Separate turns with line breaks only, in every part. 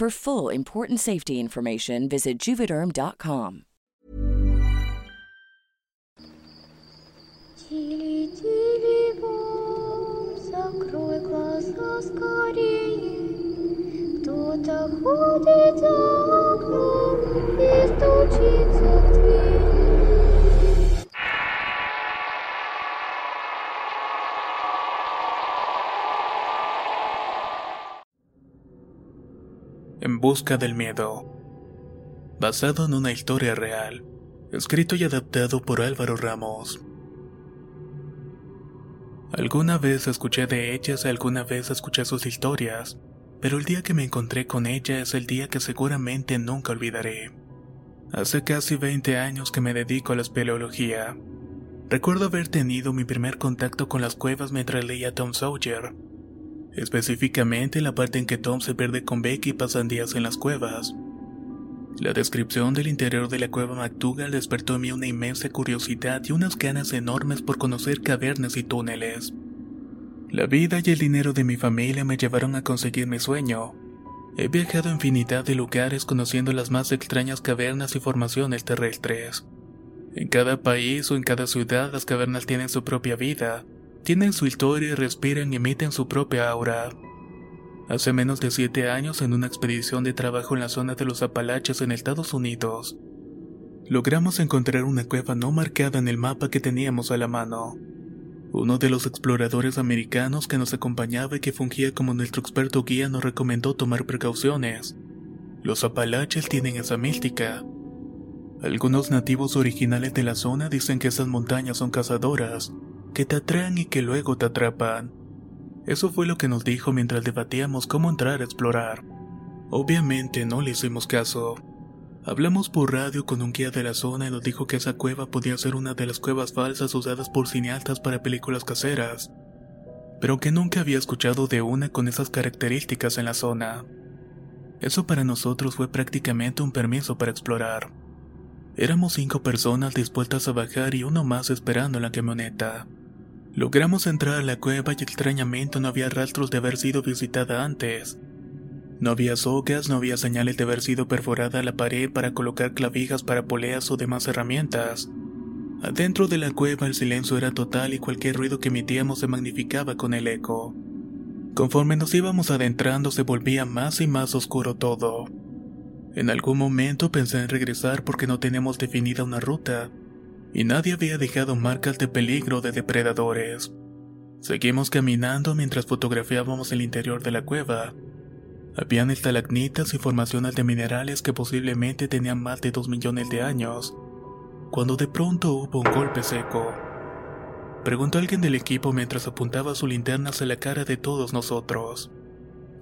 For full important safety information, visit juvederm.com.
Тили, тили, бом, закрой глаза скорее. Кто-то ходит за окном и стучится в дверь.
En busca del miedo. Basado en una historia real. Escrito y adaptado por Álvaro Ramos. Alguna vez escuché de ellas alguna vez escuché sus historias, pero el día que me encontré con ella es el día que seguramente nunca olvidaré. Hace casi 20 años que me dedico a la espeleología. Recuerdo haber tenido mi primer contacto con las cuevas mientras leía Tom Sawyer, específicamente la parte en que Tom se pierde con Becky y pasan días en las cuevas. La descripción del interior de la cueva McDougall despertó en mí una inmensa curiosidad y unas ganas enormes por conocer cavernas y túneles. La vida y el dinero de mi familia me llevaron a conseguir mi sueño. He viajado a infinidad de lugares conociendo las más extrañas cavernas y formaciones terrestres. En cada país o en cada ciudad las cavernas tienen su propia vida, tienen su historia respiran y emiten su propia aura. Hace menos de siete años, en una expedición de trabajo en la zona de los Apalaches en Estados Unidos, logramos encontrar una cueva no marcada en el mapa que teníamos a la mano. Uno de los exploradores americanos que nos acompañaba y que fungía como nuestro experto guía nos recomendó tomar precauciones. Los Apalaches tienen esa mística. Algunos nativos originales de la zona dicen que esas montañas son cazadoras, que te atraen y que luego te atrapan. Eso fue lo que nos dijo mientras debatíamos cómo entrar a explorar. Obviamente no le hicimos caso. Hablamos por radio con un guía de la zona y nos dijo que esa cueva podía ser una de las cuevas falsas usadas por cineastas para películas caseras, pero que nunca había escuchado de una con esas características en la zona. Eso para nosotros fue prácticamente un permiso para explorar. Éramos cinco personas dispuestas a bajar y uno más esperando en la camioneta. Logramos entrar a la cueva y extrañamente no había rastros de haber sido visitada antes. No había sogas, no había señales de haber sido perforada la pared para colocar clavijas para poleas o demás herramientas. Adentro de la cueva el silencio era total y cualquier ruido que emitíamos se magnificaba con el eco. Conforme nos íbamos adentrando se volvía más y más oscuro todo. En algún momento pensé en regresar porque no teníamos definida una ruta, y nadie había dejado marcas de peligro de depredadores. Seguimos caminando mientras fotografiábamos el interior de la cueva. Habían estalagnitas y formaciones de minerales que posiblemente tenían más de dos millones de años, cuando de pronto hubo un golpe seco. Preguntó alguien del equipo mientras apuntaba su linterna hacia la cara de todos nosotros.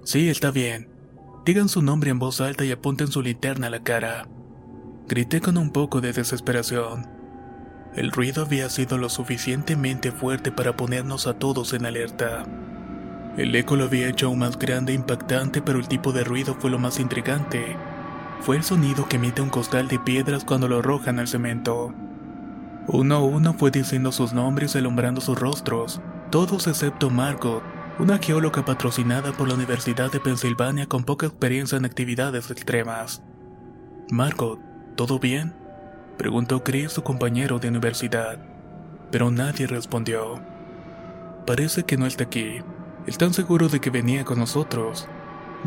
Sí, está bien. Digan su nombre en voz alta y apunten su linterna a la cara. Grité con un poco de desesperación. El ruido había sido lo suficientemente fuerte para ponernos a todos en alerta. El eco lo había hecho aún más grande e impactante, pero el tipo de ruido fue lo más intrigante. Fue el sonido que emite un costal de piedras cuando lo arrojan al cemento. Uno a uno fue diciendo sus nombres y alumbrando sus rostros, todos excepto Margot, una geóloga patrocinada por la Universidad de Pensilvania con poca experiencia en actividades extremas. Margot, ¿todo bien? Preguntó Chris, su compañero de universidad. Pero nadie respondió. Parece que no está aquí. El tan seguro de que venía con nosotros.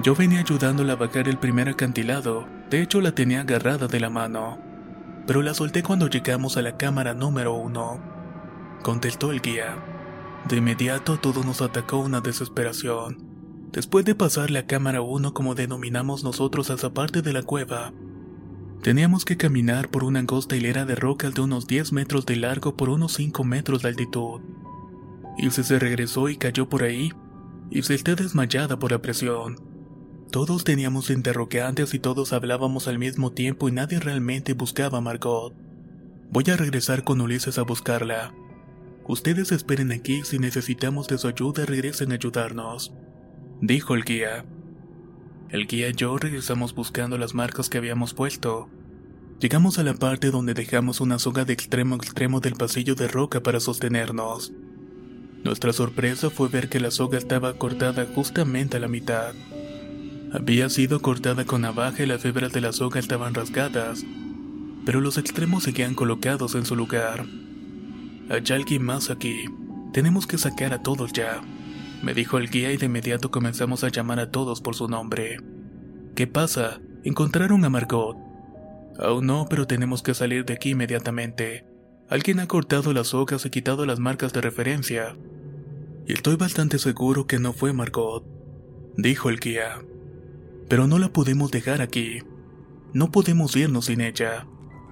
Yo venía ayudándola a bajar el primer acantilado, de hecho la tenía agarrada de la mano. Pero la solté cuando llegamos a la cámara número uno. Contestó el guía. De inmediato a todos nos atacó una desesperación. Después de pasar la cámara 1 como denominamos nosotros a esa parte de la cueva, teníamos que caminar por una angosta hilera de rocas de unos 10 metros de largo por unos 5 metros de altitud. Ilse se regresó y cayó por ahí, y se está desmayada por la presión. Todos teníamos interrogantes y todos hablábamos al mismo tiempo y nadie realmente buscaba a Margot. Voy a regresar con Ulises a buscarla. Ustedes esperen aquí, si necesitamos de su ayuda regresen a ayudarnos, dijo el guía. El guía y yo regresamos buscando las marcas que habíamos puesto. Llegamos a la parte donde dejamos una soga de extremo a extremo del pasillo de roca para sostenernos. Nuestra sorpresa fue ver que la soga estaba cortada justamente a la mitad. Había sido cortada con navaja y las fibras de la soga estaban rasgadas, pero los extremos seguían colocados en su lugar. Hay alguien más aquí. Tenemos que sacar a todos ya, me dijo el guía y de inmediato comenzamos a llamar a todos por su nombre. ¿Qué pasa? ¿Encontraron a Margot? Aún no, pero tenemos que salir de aquí inmediatamente. Alguien ha cortado las hojas y quitado las marcas de referencia. Y estoy bastante seguro que no fue Margot, dijo el guía. Pero no la podemos dejar aquí. No podemos irnos sin ella.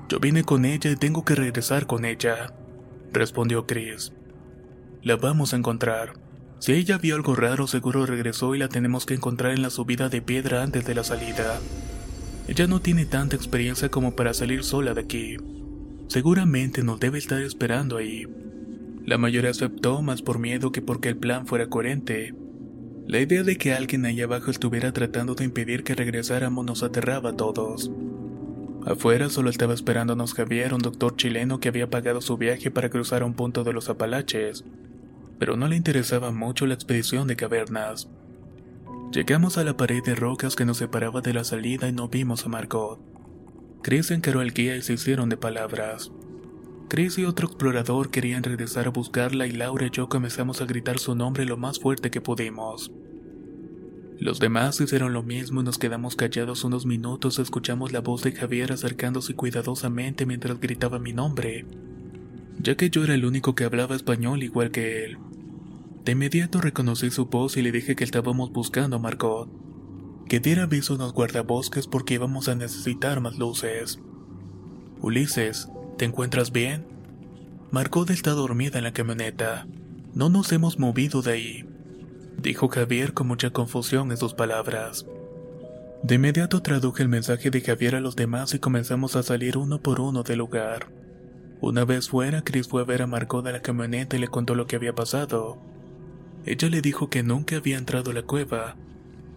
Yo vine con ella y tengo que regresar con ella respondió Chris. La vamos a encontrar. Si ella vio algo raro, seguro regresó y la tenemos que encontrar en la subida de piedra antes de la salida. Ella no tiene tanta experiencia como para salir sola de aquí. Seguramente nos debe estar esperando ahí. La mayoría aceptó más por miedo que porque el plan fuera coherente. La idea de que alguien ahí abajo estuviera tratando de impedir que regresáramos nos aterraba a todos. Afuera solo estaba esperándonos Javier, un doctor chileno que había pagado su viaje para cruzar un punto de los Apalaches, pero no le interesaba mucho la expedición de cavernas. Llegamos a la pared de rocas que nos separaba de la salida y no vimos a Margot. Chris encaró al guía y se hicieron de palabras. Chris y otro explorador querían regresar a buscarla y Laura y yo comenzamos a gritar su nombre lo más fuerte que pudimos. Los demás hicieron lo mismo y nos quedamos callados unos minutos. Escuchamos la voz de Javier acercándose cuidadosamente mientras gritaba mi nombre, ya que yo era el único que hablaba español igual que él. De inmediato reconocí su voz y le dije que estábamos buscando a Margot. Que diera aviso a los guardabosques porque íbamos a necesitar más luces. Ulises, ¿te encuentras bien? Margot está dormida en la camioneta. No nos hemos movido de ahí dijo Javier con mucha confusión en sus palabras. De inmediato traduje el mensaje de Javier a los demás y comenzamos a salir uno por uno del lugar. Una vez fuera, Chris fue a ver a Margot de la camioneta y le contó lo que había pasado. Ella le dijo que nunca había entrado a la cueva,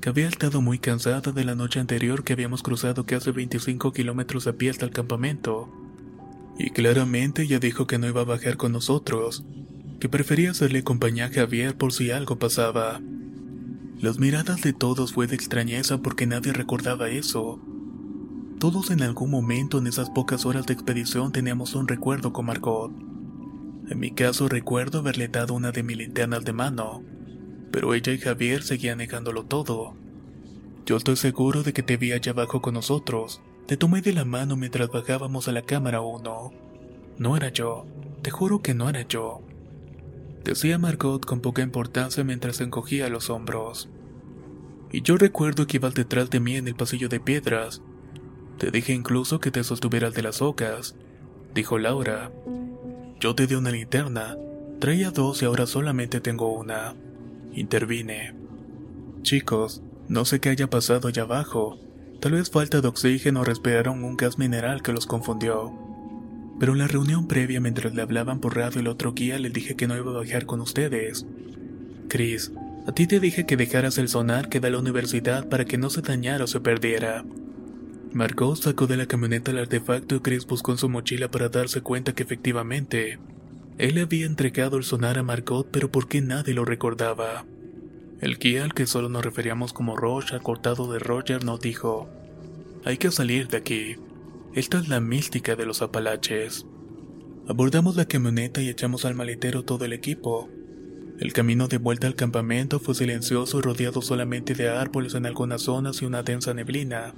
que había estado muy cansada de la noche anterior que habíamos cruzado casi 25 kilómetros a pie hasta el campamento. Y claramente ella dijo que no iba a bajar con nosotros, que prefería hacerle compañía a Javier por si algo pasaba. Las miradas de todos fue de extrañeza porque nadie recordaba eso. Todos en algún momento en esas pocas horas de expedición teníamos un recuerdo con Margot. En mi caso recuerdo haberle dado una de mis linternas de mano, pero ella y Javier seguían negándolo todo. Yo estoy seguro de que te vi allá abajo con nosotros. Te tomé de la mano mientras bajábamos a la cámara 1. No era yo, te juro que no era yo decía Margot con poca importancia mientras encogía los hombros. Y yo recuerdo que ibas detrás de mí en el pasillo de piedras. Te dije incluso que te sostuvieras de las ocas, dijo Laura. Yo te di una linterna, traía dos y ahora solamente tengo una. Intervine. Chicos, no sé qué haya pasado allá abajo. Tal vez falta de oxígeno o respiraron un gas mineral que los confundió. Pero en la reunión previa mientras le hablaban por radio el otro guía le dije que no iba a bajar con ustedes. Chris, a ti te dije que dejaras el sonar que da la universidad para que no se dañara o se perdiera. Margot sacó de la camioneta el artefacto y Chris buscó en su mochila para darse cuenta que efectivamente, él había entregado el sonar a Margot pero por qué nadie lo recordaba. El guía al que solo nos referíamos como Roche, acortado de Roger, nos dijo, hay que salir de aquí. Esta es la mística de los Apalaches. Abordamos la camioneta y echamos al maletero todo el equipo. El camino de vuelta al campamento fue silencioso y rodeado solamente de árboles en algunas zonas y una densa neblina.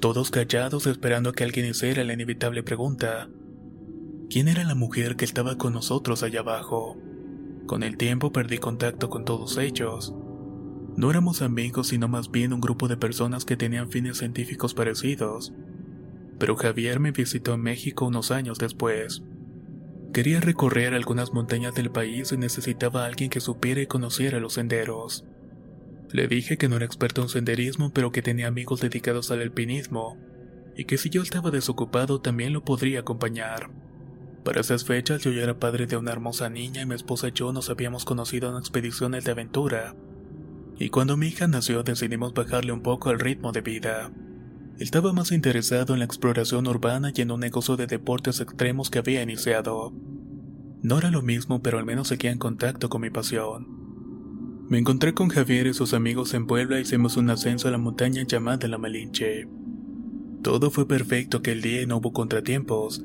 Todos callados esperando a que alguien hiciera la inevitable pregunta. ¿Quién era la mujer que estaba con nosotros allá abajo? Con el tiempo perdí contacto con todos ellos. No éramos amigos, sino más bien un grupo de personas que tenían fines científicos parecidos. Pero Javier me visitó en México unos años después. Quería recorrer algunas montañas del país y necesitaba a alguien que supiera y conociera los senderos. Le dije que no era experto en senderismo, pero que tenía amigos dedicados al alpinismo, y que si yo estaba desocupado también lo podría acompañar. Para esas fechas yo ya era padre de una hermosa niña y mi esposa y yo nos habíamos conocido en expediciones de aventura. Y cuando mi hija nació decidimos bajarle un poco el ritmo de vida. Estaba más interesado en la exploración urbana y en un negocio de deportes extremos que había iniciado. No era lo mismo, pero al menos seguía en contacto con mi pasión. Me encontré con Javier y sus amigos en Puebla y hicimos un ascenso a la montaña llamada La Malinche. Todo fue perfecto aquel día y no hubo contratiempos,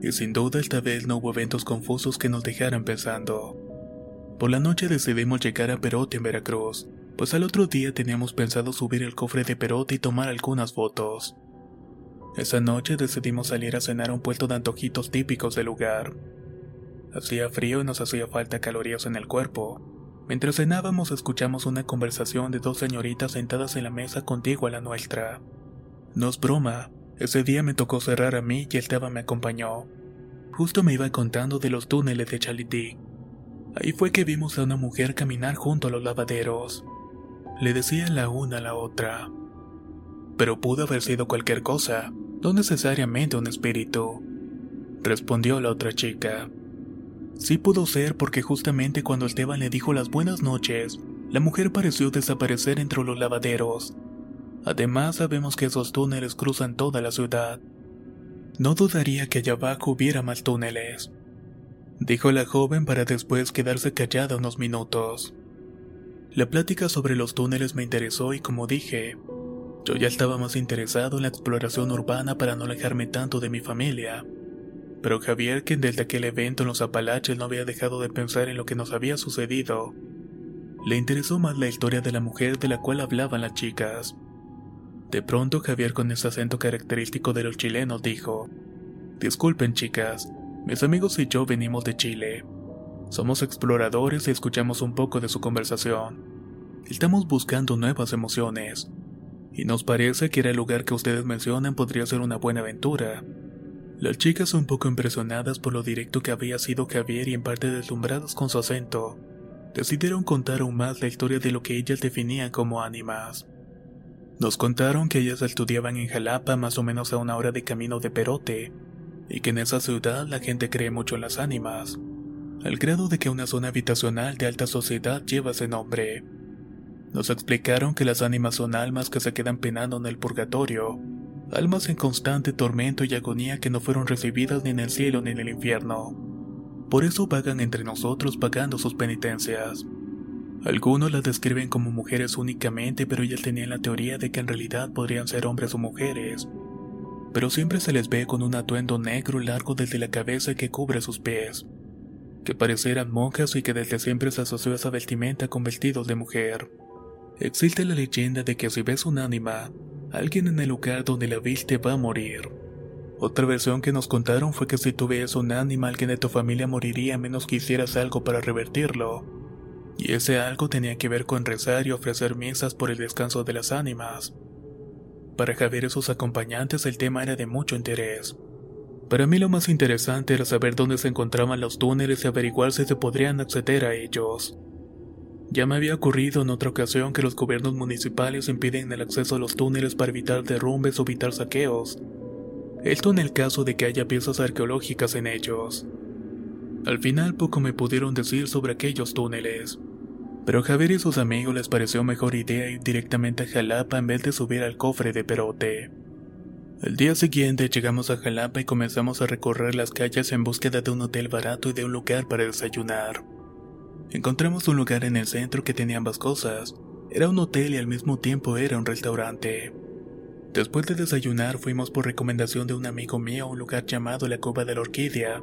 y sin duda esta vez no hubo eventos confusos que nos dejaran pensando. Por la noche decidimos llegar a Perote en Veracruz, pues al otro día teníamos pensado subir el cofre de Perote y tomar algunas fotos. Esa noche decidimos salir a cenar a un puesto de antojitos típicos del lugar. Hacía frío y nos hacía falta calorías en el cuerpo. Mientras cenábamos escuchamos una conversación de dos señoritas sentadas en la mesa contigo a la nuestra. No es broma, ese día me tocó cerrar a mí y Esteba me acompañó. Justo me iba contando de los túneles de Chalití. Ahí fue que vimos a una mujer caminar junto a los lavaderos. Le decía la una a la otra. Pero pudo haber sido cualquier cosa, no necesariamente un espíritu. Respondió la otra chica. Sí pudo ser porque justamente cuando Esteban le dijo las buenas noches, la mujer pareció desaparecer entre los lavaderos. Además sabemos que esos túneles cruzan toda la ciudad. No dudaría que allá abajo hubiera más túneles, dijo la joven para después quedarse callada unos minutos. La plática sobre los túneles me interesó y como dije, yo ya estaba más interesado en la exploración urbana para no alejarme tanto de mi familia. Pero Javier, quien desde aquel evento en los Apalaches no había dejado de pensar en lo que nos había sucedido, le interesó más la historia de la mujer de la cual hablaban las chicas. De pronto Javier con ese acento característico de los chilenos dijo, Disculpen chicas, mis amigos y yo venimos de Chile. Somos exploradores y escuchamos un poco de su conversación. Estamos buscando nuevas emociones. Y nos parece que el lugar que ustedes mencionan podría ser una buena aventura. Las chicas un poco impresionadas por lo directo que había sido Javier y en parte deslumbradas con su acento, decidieron contar aún más la historia de lo que ellas definían como ánimas. Nos contaron que ellas estudiaban en Jalapa más o menos a una hora de camino de Perote, y que en esa ciudad la gente cree mucho en las ánimas al grado de que una zona habitacional de alta sociedad lleva ese nombre. Nos explicaron que las ánimas son almas que se quedan penando en el purgatorio, almas en constante tormento y agonía que no fueron recibidas ni en el cielo ni en el infierno. Por eso vagan entre nosotros pagando sus penitencias. Algunos las describen como mujeres únicamente, pero ellas tenían la teoría de que en realidad podrían ser hombres o mujeres. Pero siempre se les ve con un atuendo negro largo desde la cabeza que cubre sus pies que parecieran monjas y que desde siempre se asoció esa vestimenta con vestidos de mujer. Existe la leyenda de que si ves un ánima, alguien en el lugar donde la viste va a morir. Otra versión que nos contaron fue que si tú ves un ánima, alguien de tu familia moriría a menos que hicieras algo para revertirlo. Y ese algo tenía que ver con rezar y ofrecer misas por el descanso de las ánimas. Para Javier y sus acompañantes el tema era de mucho interés. Para mí lo más interesante era saber dónde se encontraban los túneles y averiguar si se podrían acceder a ellos. Ya me había ocurrido en otra ocasión que los gobiernos municipales impiden el acceso a los túneles para evitar derrumbes o evitar saqueos. Esto en el caso de que haya piezas arqueológicas en ellos. Al final poco me pudieron decir sobre aquellos túneles. Pero Javier y sus amigos les pareció mejor idea ir directamente a Jalapa en vez de subir al cofre de Perote. El día siguiente llegamos a Jalapa y comenzamos a recorrer las calles en búsqueda de un hotel barato y de un lugar para desayunar. Encontramos un lugar en el centro que tenía ambas cosas. Era un hotel y al mismo tiempo era un restaurante. Después de desayunar fuimos por recomendación de un amigo mío a un lugar llamado la Cueva de la Orquídea.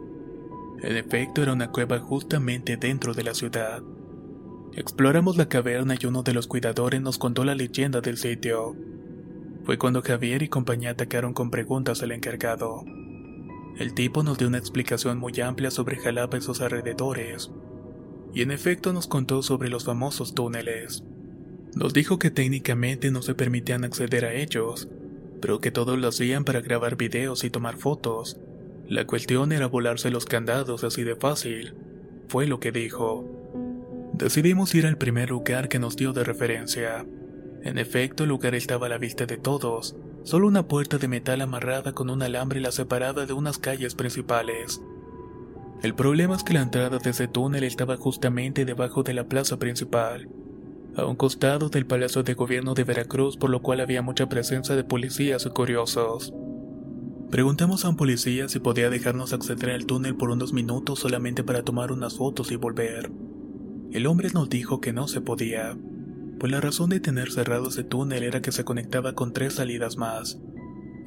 En efecto era una cueva justamente dentro de la ciudad. Exploramos la caverna y uno de los cuidadores nos contó la leyenda del sitio. Fue cuando Javier y compañía atacaron con preguntas al encargado. El tipo nos dio una explicación muy amplia sobre Jalapa y sus alrededores, y en efecto nos contó sobre los famosos túneles. Nos dijo que técnicamente no se permitían acceder a ellos, pero que todos lo hacían para grabar videos y tomar fotos. La cuestión era volarse los candados así de fácil, fue lo que dijo. Decidimos ir al primer lugar que nos dio de referencia. En efecto, el lugar estaba a la vista de todos, solo una puerta de metal amarrada con un alambre la separada de unas calles principales. El problema es que la entrada de ese túnel estaba justamente debajo de la plaza principal, a un costado del Palacio de Gobierno de Veracruz, por lo cual había mucha presencia de policías y curiosos. Preguntamos a un policía si podía dejarnos acceder al túnel por unos minutos solamente para tomar unas fotos y volver. El hombre nos dijo que no se podía, pues la razón de tener cerrado ese túnel era que se conectaba con tres salidas más,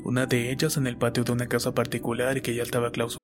una de ellas en el patio de una casa particular que ya estaba clausurada.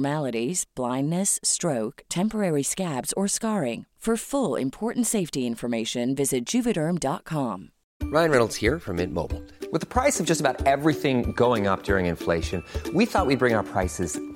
blindness, stroke, temporary scabs, or scarring. For full important safety information, visit juvederm.com.
Ryan Reynolds here from Mint Mobile. With the price of just about everything going up during inflation, we thought we'd bring our prices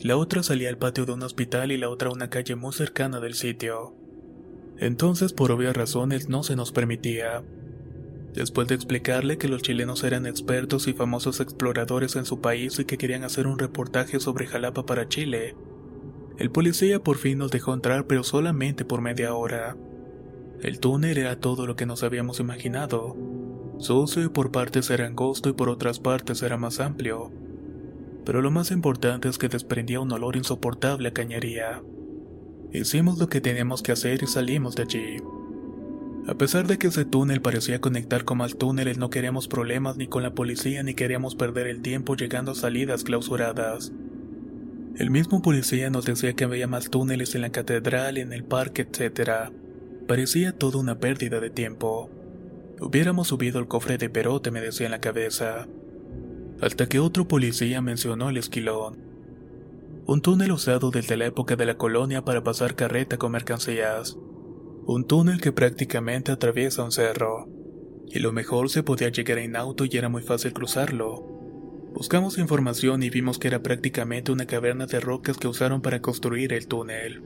La otra salía al patio de un hospital y la otra a una calle muy cercana del sitio. Entonces, por obvias razones, no se nos permitía. Después de explicarle que los chilenos eran expertos y famosos exploradores en su país y que querían hacer un reportaje sobre Jalapa para Chile, el policía por fin nos dejó entrar pero solamente por media hora. El túnel era todo lo que nos habíamos imaginado. Sucio y por partes era angosto y por otras partes era más amplio. Pero lo más importante es que desprendía un olor insoportable a cañería. Hicimos lo que teníamos que hacer y salimos de allí. A pesar de que ese túnel parecía conectar con más túneles, no queríamos problemas ni con la policía ni queríamos perder el tiempo llegando a salidas clausuradas. El mismo policía nos decía que había más túneles en la catedral, en el parque, etc. Parecía toda una pérdida de tiempo. Hubiéramos subido el cofre de perote, me decía en la cabeza. Hasta que otro policía mencionó el esquilón. Un túnel usado desde la época de la colonia para pasar carreta con mercancías. Un túnel que prácticamente atraviesa un cerro. Y lo mejor se podía llegar en auto y era muy fácil cruzarlo. Buscamos información y vimos que era prácticamente una caverna de rocas que usaron para construir el túnel.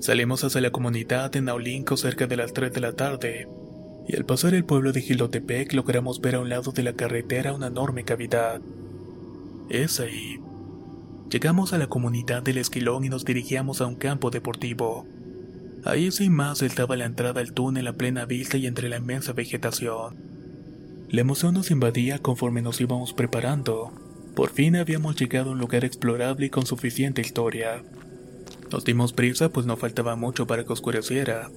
Salimos hacia la comunidad de Naulinco cerca de las 3 de la tarde, y al pasar el pueblo de Gilotepec logramos ver a un lado de la carretera una enorme cavidad. Es ahí. Llegamos a la comunidad del Esquilón y nos dirigíamos a un campo deportivo. Ahí sin más estaba la entrada al túnel a plena vista y entre la inmensa vegetación. La emoción nos invadía conforme nos íbamos preparando. Por fin habíamos llegado a un lugar explorable y con suficiente historia. Nos dimos prisa pues no faltaba mucho para que oscureciera.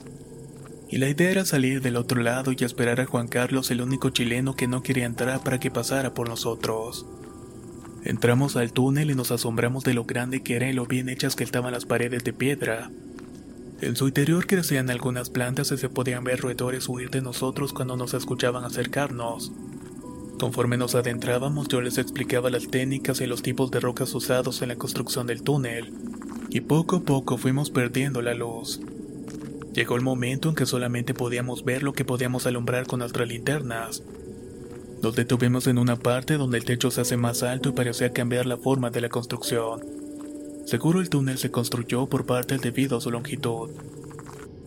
Y la idea era salir del otro lado y esperar a Juan Carlos, el único chileno que no quería entrar para que pasara por nosotros. Entramos al túnel y nos asombramos de lo grande que era y lo bien hechas que estaban las paredes de piedra. En su interior crecían algunas plantas y se podían ver roedores huir de nosotros cuando nos escuchaban acercarnos. Conforme nos adentrábamos yo les explicaba las técnicas y los tipos de rocas usados en la construcción del túnel, y poco a poco fuimos perdiendo la luz. Llegó el momento en que solamente podíamos ver lo que podíamos alumbrar con nuestras linternas. Nos detuvimos en una parte donde el techo se hace más alto y parecía cambiar la forma de la construcción. Seguro el túnel se construyó por parte debido a su longitud.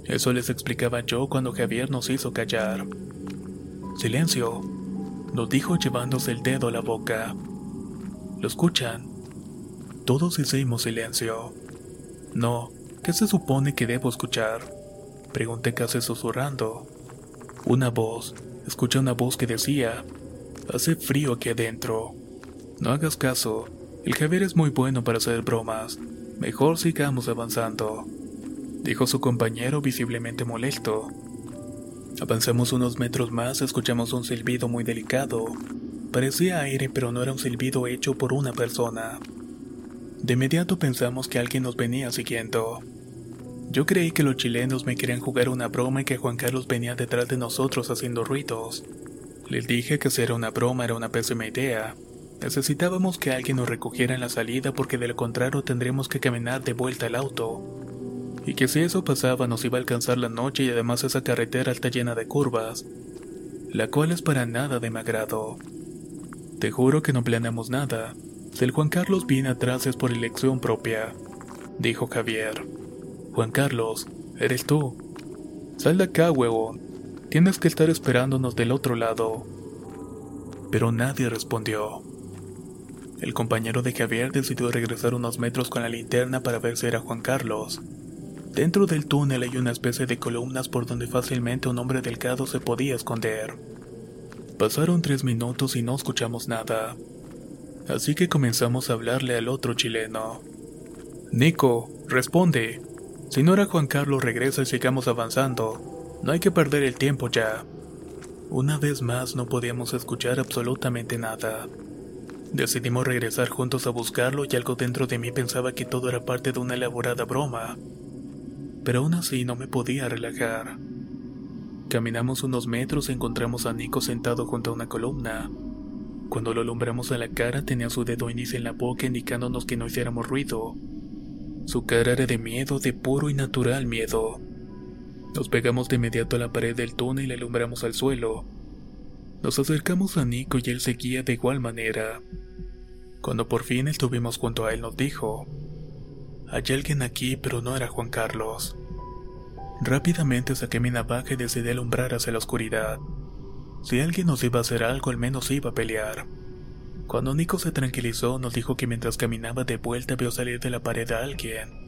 Eso les explicaba yo cuando Javier nos hizo callar. Silencio, nos dijo llevándose el dedo a la boca. ¿Lo escuchan? Todos hicimos silencio. No, ¿qué se supone que debo escuchar? Pregunté casi susurrando. Una voz, escuché una voz que decía, hace frío aquí adentro. No hagas caso, el Javier es muy bueno para hacer bromas. Mejor sigamos avanzando, dijo su compañero visiblemente molesto. Avanzamos unos metros más, escuchamos un silbido muy delicado. Parecía aire, pero no era un silbido hecho por una persona. De inmediato pensamos que alguien nos venía siguiendo. Yo creí que los chilenos me querían jugar una broma y que Juan Carlos venía detrás de nosotros haciendo ruidos. Les dije que si era una broma era una pésima idea. Necesitábamos que alguien nos recogiera en la salida porque de lo contrario tendríamos que caminar de vuelta al auto. Y que si eso pasaba nos iba a alcanzar la noche y además esa carretera está llena de curvas, la cual es para nada de mi agrado. Te juro que no planeamos nada. Si el Juan Carlos viene atrás es por elección propia, dijo Javier. Juan Carlos, eres tú. Sal de acá, huevón. Tienes que estar esperándonos del otro lado. Pero nadie respondió. El compañero de Javier decidió regresar unos metros con la linterna para ver si era Juan Carlos. Dentro del túnel hay una especie de columnas por donde fácilmente un hombre delgado se podía esconder. Pasaron tres minutos y no escuchamos nada. Así que comenzamos a hablarle al otro chileno. Nico, responde. Si no era Juan Carlos, regresa y sigamos avanzando. No hay que perder el tiempo ya. Una vez más no podíamos escuchar absolutamente nada. Decidimos regresar juntos a buscarlo y algo dentro de mí pensaba que todo era parte de una elaborada broma. Pero aún así no me podía relajar. Caminamos unos metros y encontramos a Nico sentado junto a una columna. Cuando lo alumbramos a la cara tenía su dedo índice en la boca indicándonos que no hiciéramos ruido. Su cara era de miedo, de puro y natural miedo. Nos pegamos de inmediato a la pared del túnel y le alumbramos al suelo. Nos acercamos a Nico y él seguía de igual manera. Cuando por fin estuvimos junto a él nos dijo, hay alguien aquí pero no era Juan Carlos. Rápidamente saqué mi navaja y decidí alumbrar hacia la oscuridad. Si alguien nos iba a hacer algo al menos iba a pelear. Cuando Nico se tranquilizó, nos dijo que mientras caminaba de vuelta vio salir de la pared a alguien.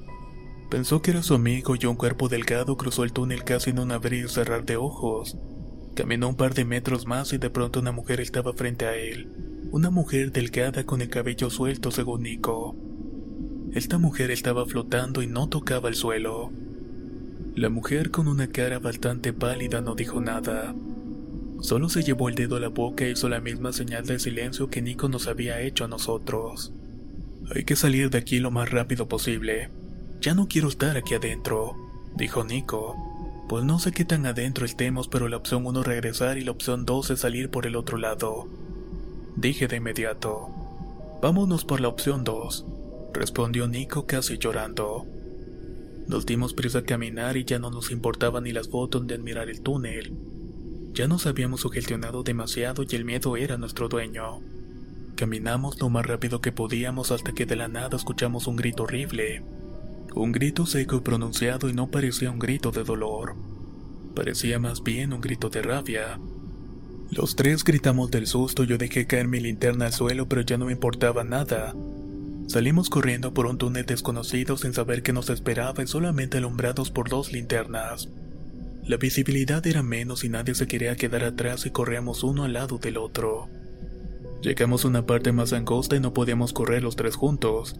Pensó que era su amigo y un cuerpo delgado cruzó el túnel casi en un abrir y cerrar de ojos. Caminó un par de metros más y de pronto una mujer estaba frente a él. Una mujer delgada con el cabello suelto según Nico. Esta mujer estaba flotando y no tocaba el suelo. La mujer con una cara bastante pálida no dijo nada. Solo se llevó el dedo a la boca e hizo la misma señal de silencio que Nico nos había hecho a nosotros. Hay que salir de aquí lo más rápido posible. Ya no quiero estar aquí adentro, dijo Nico. Pues no sé qué tan adentro estemos, pero la opción 1 regresar y la opción 2 es salir por el otro lado. Dije de inmediato. Vámonos por la opción 2, respondió Nico casi llorando. Nos dimos prisa a caminar y ya no nos importaban ni las fotos de admirar el túnel. Ya nos habíamos sugestionado demasiado y el miedo era nuestro dueño. Caminamos lo más rápido que podíamos hasta que de la nada escuchamos un grito horrible. Un grito seco y pronunciado y no parecía un grito de dolor. Parecía más bien un grito de rabia. Los tres gritamos del susto, yo dejé caer mi linterna al suelo pero ya no me importaba nada. Salimos corriendo por un túnel desconocido sin saber qué nos esperaba y solamente alumbrados por dos linternas. La visibilidad era menos y nadie se quería quedar atrás y corríamos uno al lado del otro. Llegamos a una parte más angosta y no podíamos correr los tres juntos.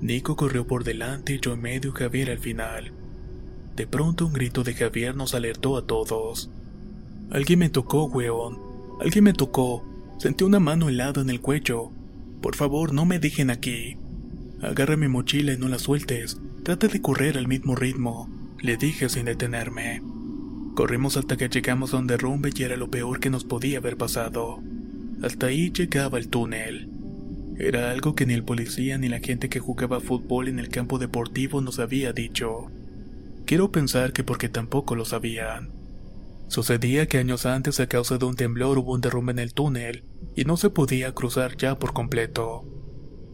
Nico corrió por delante yo en medio y Javier al final. De pronto un grito de Javier nos alertó a todos. Alguien me tocó, weón. Alguien me tocó. Sentí una mano helada en el cuello. Por favor, no me dejen aquí. Agarra mi mochila y no la sueltes. Trata de correr al mismo ritmo. le dije sin detenerme. Corrimos hasta que llegamos a un derrumbe y era lo peor que nos podía haber pasado. Hasta ahí llegaba el túnel. Era algo que ni el policía ni la gente que jugaba fútbol en el campo deportivo nos había dicho. Quiero pensar que porque tampoco lo sabían. Sucedía que años antes a causa de un temblor hubo un derrumbe en el túnel y no se podía cruzar ya por completo.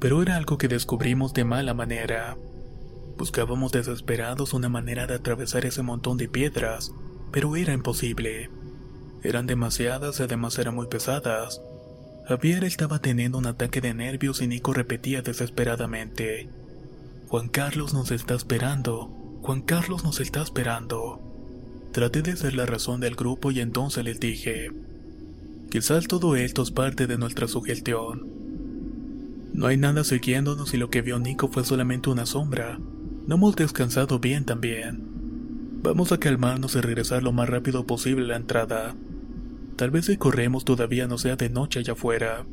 Pero era algo que descubrimos de mala manera. Buscábamos desesperados una manera de atravesar ese montón de piedras, pero era imposible. Eran demasiadas y además eran muy pesadas. Javier estaba teniendo un ataque de nervios y Nico repetía desesperadamente. Juan Carlos nos está esperando. Juan Carlos nos está esperando. Traté de ser la razón del grupo y entonces les dije, quizás todo esto es parte de nuestra sugestión. No hay nada siguiéndonos y lo que vio Nico fue solamente una sombra. No hemos descansado bien también. Vamos a calmarnos y regresar lo más rápido posible a la entrada. Tal vez si corremos todavía no sea de noche allá afuera.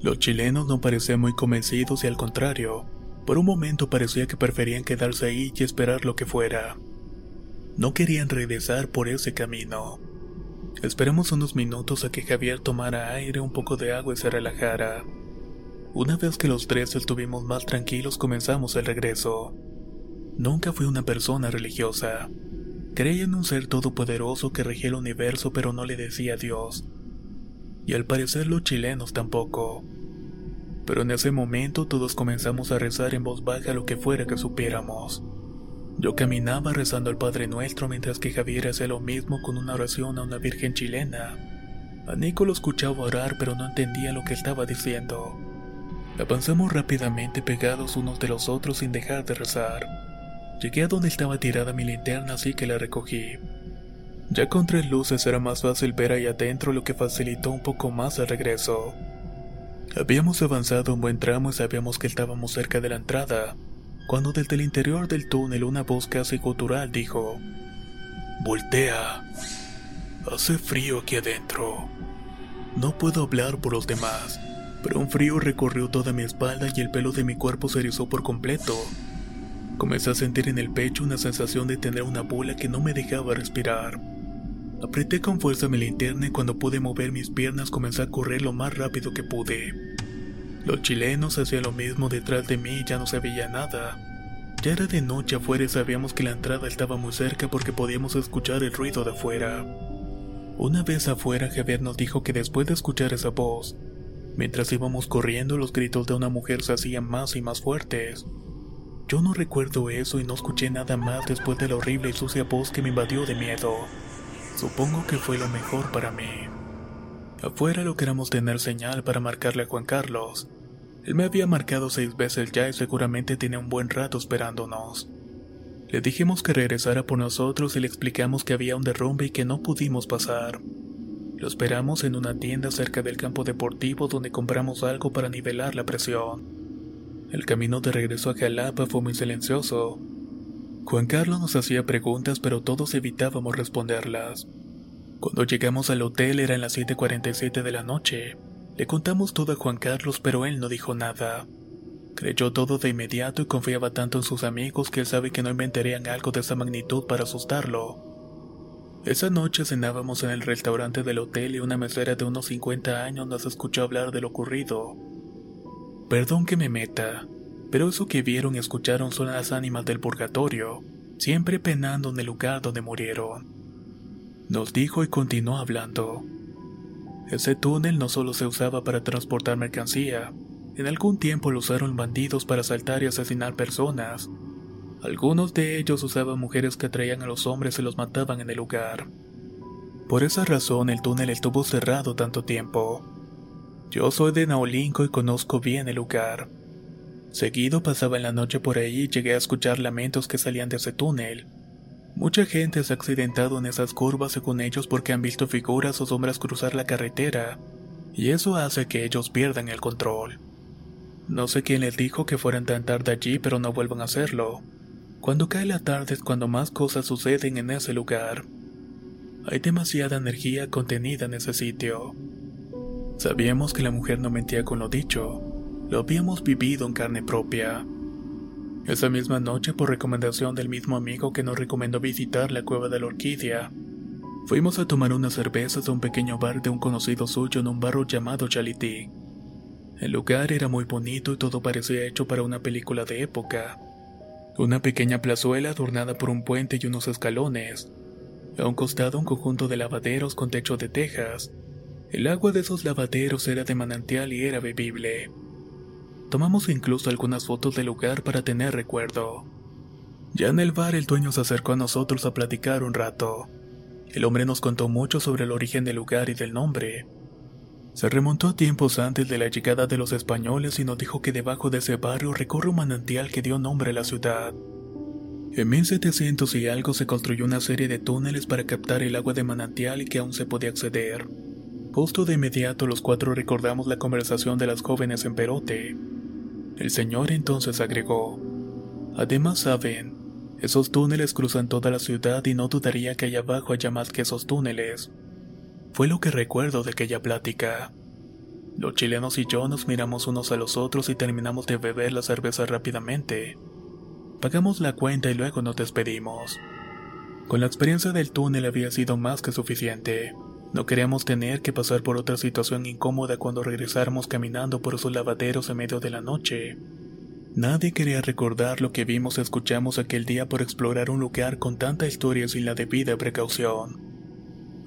Los chilenos no parecían muy convencidos y al contrario, por un momento parecía que preferían quedarse ahí y esperar lo que fuera. No querían regresar por ese camino. Esperamos unos minutos a que Javier tomara aire, un poco de agua y se relajara. Una vez que los tres estuvimos más tranquilos comenzamos el regreso. Nunca fui una persona religiosa. Creía en un ser todopoderoso que regía el universo pero no le decía Dios. Y al parecer los chilenos tampoco. Pero en ese momento todos comenzamos a rezar en voz baja lo que fuera que supiéramos. Yo caminaba rezando al Padre Nuestro mientras que Javier hacía lo mismo con una oración a una virgen chilena. A Nico lo escuchaba orar pero no entendía lo que estaba diciendo. Avanzamos rápidamente pegados unos de los otros sin dejar de rezar. Llegué a donde estaba tirada mi linterna así que la recogí. Ya con tres luces era más fácil ver ahí adentro lo que facilitó un poco más el regreso. Habíamos avanzado un buen tramo y sabíamos que estábamos cerca de la entrada, cuando desde el interior del túnel una voz casi gutural dijo, Voltea. Hace frío aquí adentro. No puedo hablar por los demás, pero un frío recorrió toda mi espalda y el pelo de mi cuerpo se erizó por completo. Comencé a sentir en el pecho una sensación de tener una bola que no me dejaba respirar. Apreté con fuerza mi linterna y cuando pude mover mis piernas comencé a correr lo más rápido que pude. Los chilenos hacían lo mismo detrás de mí y ya no se veía nada. Ya era de noche afuera y sabíamos que la entrada estaba muy cerca porque podíamos escuchar el ruido de afuera. Una vez afuera Javier nos dijo que después de escuchar esa voz, mientras íbamos corriendo los gritos de una mujer se hacían más y más fuertes. Yo no recuerdo eso y no escuché nada más después de la horrible y sucia voz que me invadió de miedo. Supongo que fue lo mejor para mí. Afuera lo queramos tener señal para marcarle a Juan Carlos. Él me había marcado seis veces ya y seguramente tenía un buen rato esperándonos. Le dijimos que regresara por nosotros y le explicamos que había un derrumbe y que no pudimos pasar. Lo esperamos en una tienda cerca del campo deportivo donde compramos algo para nivelar la presión. El camino de regreso a Jalapa fue muy silencioso. Juan Carlos nos hacía preguntas pero todos evitábamos responderlas. Cuando llegamos al hotel era en las 7.47 de la noche. Le contamos todo a Juan Carlos pero él no dijo nada. Creyó todo de inmediato y confiaba tanto en sus amigos que él sabe que no inventarían algo de esa magnitud para asustarlo. Esa noche cenábamos en el restaurante del hotel y una mesera de unos 50 años nos escuchó hablar de lo ocurrido. Perdón que me meta, pero eso que vieron y escucharon son las ánimas del purgatorio, siempre penando en el lugar donde murieron. Nos dijo y continuó hablando. Ese túnel no solo se usaba para transportar mercancía, en algún tiempo lo usaron bandidos para asaltar y asesinar personas. Algunos de ellos usaban mujeres que atraían a los hombres y los mataban en el lugar. Por esa razón el túnel estuvo cerrado tanto tiempo. Yo soy de Naolinco y conozco bien el lugar. Seguido pasaba la noche por ahí y llegué a escuchar lamentos que salían de ese túnel. Mucha gente se ha accidentado en esas curvas según ellos porque han visto figuras o sombras cruzar la carretera, y eso hace que ellos pierdan el control. No sé quién les dijo que fueran tan tarde allí, pero no vuelvan a hacerlo. Cuando cae la tarde es cuando más cosas suceden en ese lugar. Hay demasiada energía contenida en ese sitio. Sabíamos que la mujer no mentía con lo dicho, lo habíamos vivido en carne propia. Esa misma noche, por recomendación del mismo amigo que nos recomendó visitar la cueva de la orquídea, fuimos a tomar unas cervezas a un pequeño bar de un conocido suyo en un barrio llamado Chalití. El lugar era muy bonito y todo parecía hecho para una película de época. Una pequeña plazuela adornada por un puente y unos escalones. A un costado un conjunto de lavaderos con techo de tejas. El agua de esos lavaderos era de manantial y era bebible. Tomamos incluso algunas fotos del lugar para tener recuerdo. Ya en el bar el dueño se acercó a nosotros a platicar un rato. El hombre nos contó mucho sobre el origen del lugar y del nombre. Se remontó a tiempos antes de la llegada de los españoles y nos dijo que debajo de ese barrio recorre un manantial que dio nombre a la ciudad. En 1700 y algo se construyó una serie de túneles para captar el agua de manantial y que aún se podía acceder. Justo de inmediato los cuatro recordamos la conversación de las jóvenes en Perote. El señor entonces agregó, Además saben, esos túneles cruzan toda la ciudad y no dudaría que allá abajo haya más que esos túneles. Fue lo que recuerdo de aquella plática. Los chilenos y yo nos miramos unos a los otros y terminamos de beber la cerveza rápidamente. Pagamos la cuenta y luego nos despedimos. Con la experiencia del túnel había sido más que suficiente. No queríamos tener que pasar por otra situación incómoda cuando regresáramos caminando por esos lavaderos en medio de la noche. Nadie quería recordar lo que vimos y escuchamos aquel día por explorar un lugar con tanta historia sin la debida precaución.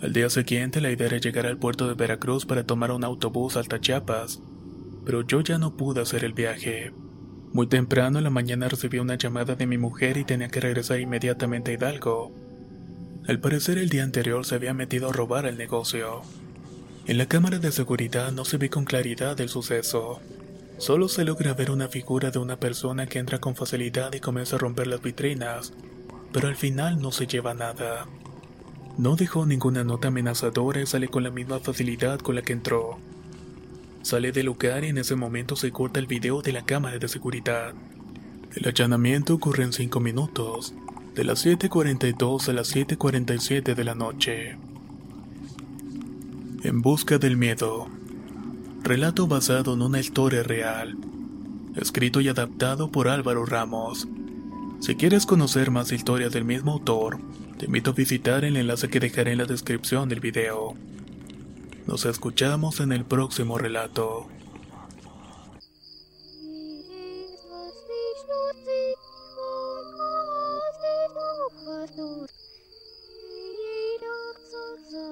Al día siguiente la idea era llegar al puerto de Veracruz para tomar un autobús hasta Chiapas, pero yo ya no pude hacer el viaje. Muy temprano en la mañana recibí una llamada de mi mujer y tenía que regresar inmediatamente a Hidalgo. Al parecer el día anterior se había metido a robar el negocio. En la cámara de seguridad no se ve con claridad el suceso. Solo se logra ver una figura de una persona que entra con facilidad y comienza a romper las vitrinas, pero al final no se lleva nada. No dejó ninguna nota amenazadora y sale con la misma facilidad con la que entró. Sale del lugar y en ese momento se corta el video de la cámara de seguridad. El allanamiento ocurre en 5 minutos, de las 7.42 a las 7.47 de la noche. En busca del miedo. Relato basado en una historia real. Escrito y adaptado por Álvaro Ramos. Si quieres conocer más historias del mismo autor, te invito a visitar el enlace que dejaré en la descripción del video. Nos escuchamos en el próximo relato.